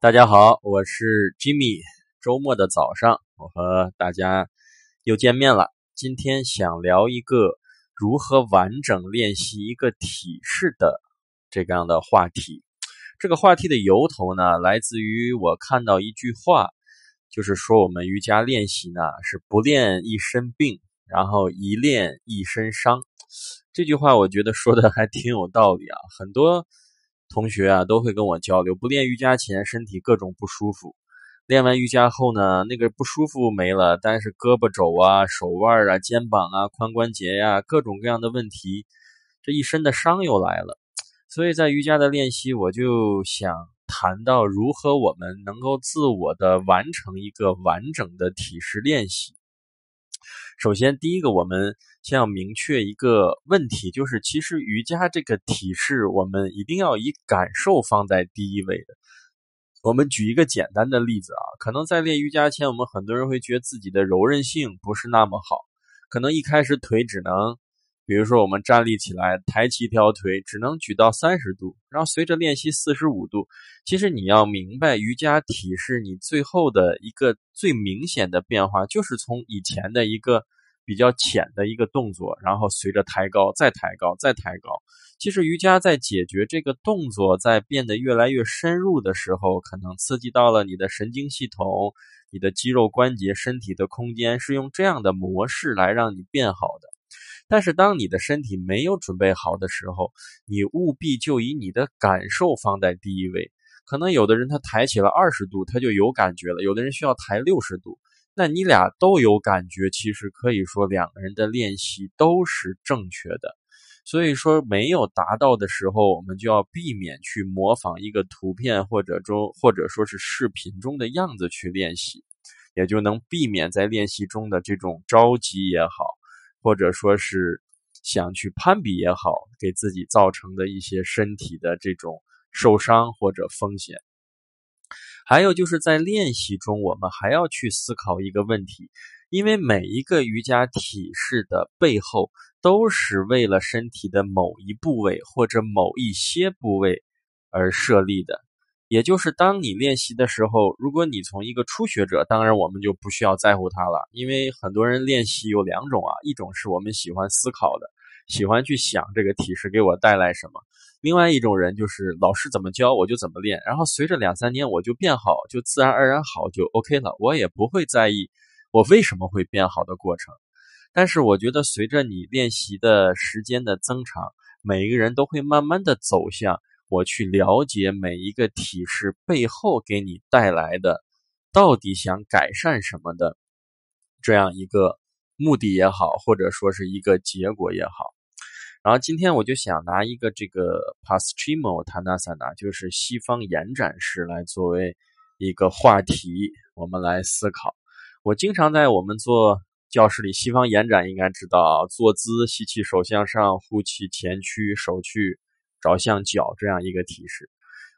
大家好，我是 Jimmy。周末的早上，我和大家又见面了。今天想聊一个如何完整练习一个体式的这样的话题。这个话题的由头呢，来自于我看到一句话，就是说我们瑜伽练习呢是不练一身病，然后一练一身伤。这句话我觉得说的还挺有道理啊，很多。同学啊，都会跟我交流，不练瑜伽前身体各种不舒服，练完瑜伽后呢，那个不舒服没了，但是胳膊肘啊、手腕啊、肩膀啊、髋关节呀，各种各样的问题，这一身的伤又来了。所以在瑜伽的练习，我就想谈到如何我们能够自我的完成一个完整的体式练习。首先，第一个，我们先要明确一个问题，就是其实瑜伽这个体式，我们一定要以感受放在第一位的。我们举一个简单的例子啊，可能在练瑜伽前，我们很多人会觉得自己的柔韧性不是那么好，可能一开始腿只能。比如说，我们站立起来，抬起一条腿，只能举到三十度，然后随着练习四十五度。其实你要明白，瑜伽体式你最后的一个最明显的变化，就是从以前的一个比较浅的一个动作，然后随着抬高，再抬高，再抬高。其实瑜伽在解决这个动作在变得越来越深入的时候，可能刺激到了你的神经系统、你的肌肉关节、身体的空间，是用这样的模式来让你变好的。但是，当你的身体没有准备好的时候，你务必就以你的感受放在第一位。可能有的人他抬起了二十度，他就有感觉了；有的人需要抬六十度，那你俩都有感觉，其实可以说两个人的练习都是正确的。所以说，没有达到的时候，我们就要避免去模仿一个图片或者中或者说是视频中的样子去练习，也就能避免在练习中的这种着急也好。或者说是想去攀比也好，给自己造成的一些身体的这种受伤或者风险。还有就是在练习中，我们还要去思考一个问题，因为每一个瑜伽体式的背后，都是为了身体的某一部位或者某一些部位而设立的。也就是当你练习的时候，如果你从一个初学者，当然我们就不需要在乎他了，因为很多人练习有两种啊，一种是我们喜欢思考的，喜欢去想这个体式给我带来什么；另外一种人就是老师怎么教我就怎么练，然后随着两三年我就变好，就自然而然好就 OK 了，我也不会在意我为什么会变好的过程。但是我觉得随着你练习的时间的增长，每一个人都会慢慢的走向。我去了解每一个体式背后给你带来的，到底想改善什么的这样一个目的也好，或者说是一个结果也好。然后今天我就想拿一个这个 Paschimo Tanasana，就是西方延展式来作为一个话题，我们来思考。我经常在我们做教室里，西方延展应该知道，坐姿吸气手向上，呼气前屈手去。找向脚这样一个体式，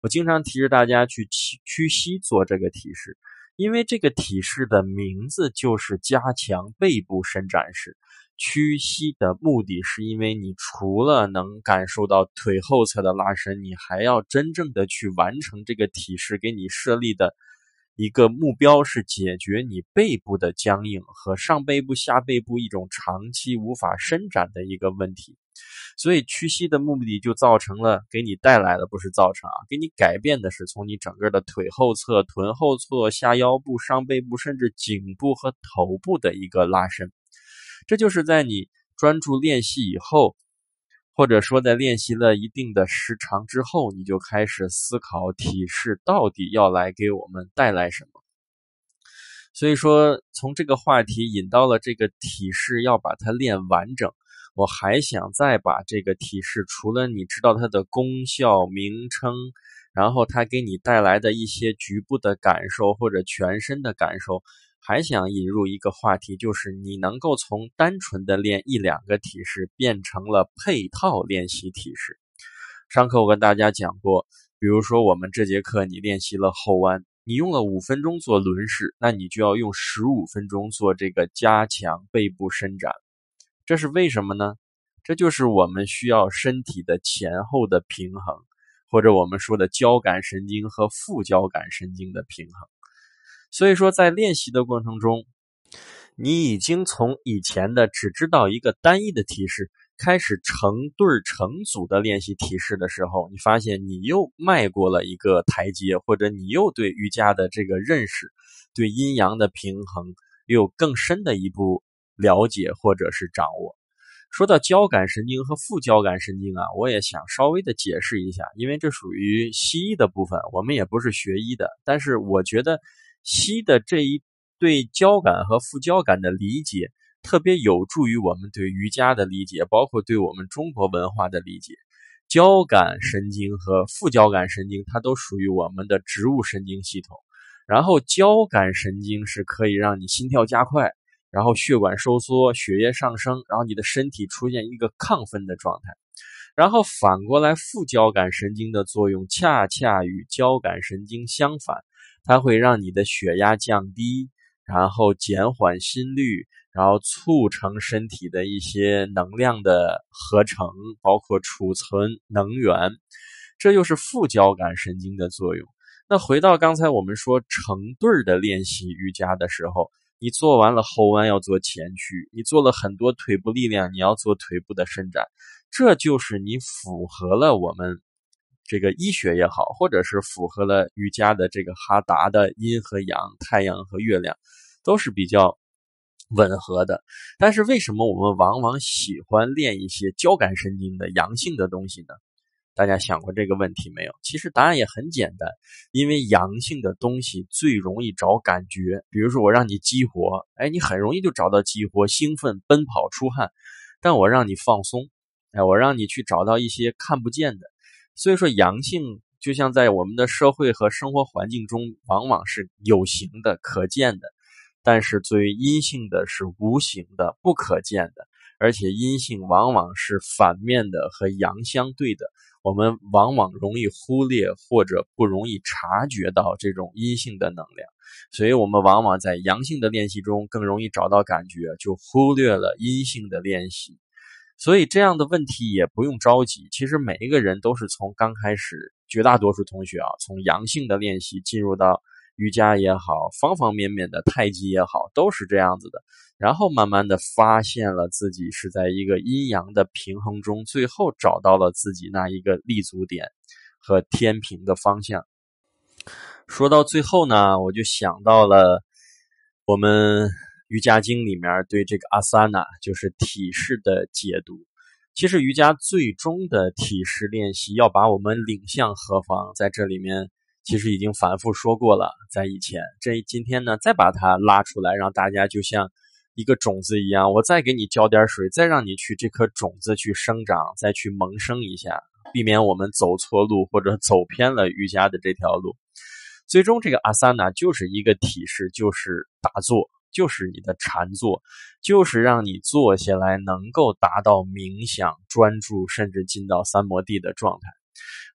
我经常提示大家去屈屈膝做这个体式，因为这个体式的名字就是加强背部伸展式。屈膝的目的是因为你除了能感受到腿后侧的拉伸，你还要真正的去完成这个体式给你设立的一个目标是解决你背部的僵硬和上背部下背部一种长期无法伸展的一个问题。所以屈膝的目的就造成了给你带来的不是造成啊，给你改变的是从你整个的腿后侧、臀后侧、下腰部、上背部，甚至颈部和头部的一个拉伸。这就是在你专注练习以后，或者说在练习了一定的时长之后，你就开始思考体式到底要来给我们带来什么。所以说，从这个话题引到了这个体式要把它练完整。我还想再把这个体式，除了你知道它的功效名称，然后它给你带来的一些局部的感受或者全身的感受，还想引入一个话题，就是你能够从单纯的练一两个体式，变成了配套练习体式。上课我跟大家讲过，比如说我们这节课你练习了后弯，你用了五分钟做轮式，那你就要用十五分钟做这个加强背部伸展。这是为什么呢？这就是我们需要身体的前后的平衡，或者我们说的交感神经和副交感神经的平衡。所以说，在练习的过程中，你已经从以前的只知道一个单一的提示，开始成对成组的练习提示的时候，你发现你又迈过了一个台阶，或者你又对瑜伽的这个认识，对阴阳的平衡又有更深的一步了解或者是掌握。说到交感神经和副交感神经啊，我也想稍微的解释一下，因为这属于西医的部分，我们也不是学医的。但是我觉得西的这一对交感和副交感的理解，特别有助于我们对瑜伽的理解，包括对我们中国文化的理解。交感神经和副交感神经，它都属于我们的植物神经系统。然后交感神经是可以让你心跳加快。然后血管收缩，血液上升，然后你的身体出现一个亢奋的状态。然后反过来，副交感神经的作用恰恰与交感神经相反，它会让你的血压降低，然后减缓心率，然后促成身体的一些能量的合成，包括储存能源。这又是副交感神经的作用。那回到刚才我们说成对儿的练习瑜伽的时候。你做完了后弯要做前屈，你做了很多腿部力量，你要做腿部的伸展，这就是你符合了我们这个医学也好，或者是符合了瑜伽的这个哈达的阴和阳、太阳和月亮，都是比较吻合的。但是为什么我们往往喜欢练一些交感神经的阳性的东西呢？大家想过这个问题没有？其实答案也很简单，因为阳性的东西最容易找感觉。比如说，我让你激活，哎，你很容易就找到激活、兴奋、奔跑、出汗；但我让你放松，哎，我让你去找到一些看不见的。所以说，阳性就像在我们的社会和生活环境中，往往是有形的、可见的；但是作为阴性的是无形的、不可见的，而且阴性往往是反面的和阳相对的。我们往往容易忽略或者不容易察觉到这种阴性的能量，所以我们往往在阳性的练习中更容易找到感觉，就忽略了阴性的练习。所以这样的问题也不用着急。其实每一个人都是从刚开始，绝大多数同学啊，从阳性的练习进入到。瑜伽也好，方方面面的太极也好，都是这样子的。然后慢慢的发现了自己是在一个阴阳的平衡中，最后找到了自己那一个立足点和天平的方向。说到最后呢，我就想到了我们瑜伽经里面对这个阿萨那，就是体式的解读。其实瑜伽最终的体式练习要把我们领向何方，在这里面。其实已经反复说过了，在以前，这今天呢，再把它拉出来，让大家就像一个种子一样，我再给你浇点水，再让你去这颗种子去生长，再去萌生一下，避免我们走错路或者走偏了瑜伽的这条路。最终，这个阿萨那就是一个体式，就是打坐，就是你的禅坐，就是让你坐下来能够达到冥想、专注，甚至进到三摩地的状态。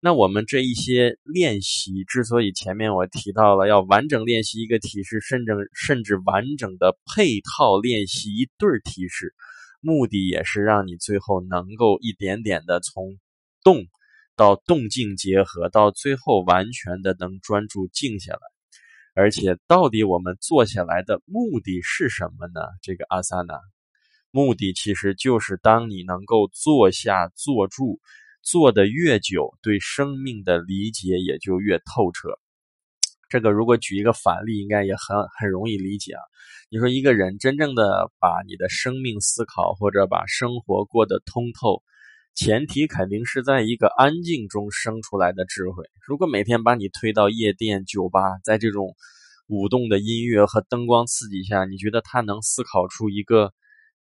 那我们这一些练习之所以前面我提到了要完整练习一个体式，甚至甚至完整的配套练习一对体式，目的也是让你最后能够一点点的从动到动静结合，到最后完全的能专注静下来。而且，到底我们坐下来的目的是什么呢？这个阿萨那，目的其实就是当你能够坐下坐住。坐的越久，对生命的理解也就越透彻。这个如果举一个反例，应该也很很容易理解啊。你说一个人真正的把你的生命思考或者把生活过得通透，前提肯定是在一个安静中生出来的智慧。如果每天把你推到夜店、酒吧，在这种舞动的音乐和灯光刺激下，你觉得他能思考出一个？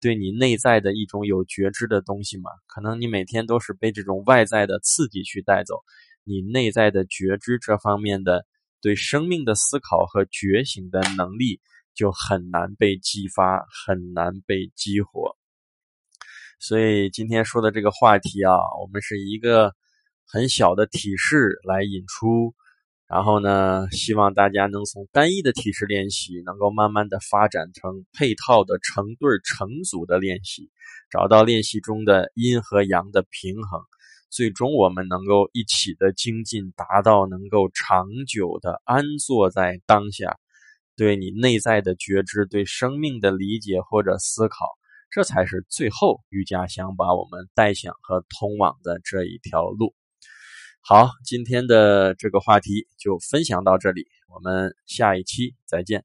对你内在的一种有觉知的东西吗？可能你每天都是被这种外在的刺激去带走，你内在的觉知这方面的对生命的思考和觉醒的能力就很难被激发，很难被激活。所以今天说的这个话题啊，我们是一个很小的体式来引出。然后呢，希望大家能从单一的体式练习，能够慢慢的发展成配套的成对成组的练习，找到练习中的阴和阳的平衡，最终我们能够一起的精进，达到能够长久的安坐在当下，对你内在的觉知，对生命的理解或者思考，这才是最后瑜伽想把我们带向和通往的这一条路。好，今天的这个话题就分享到这里，我们下一期再见。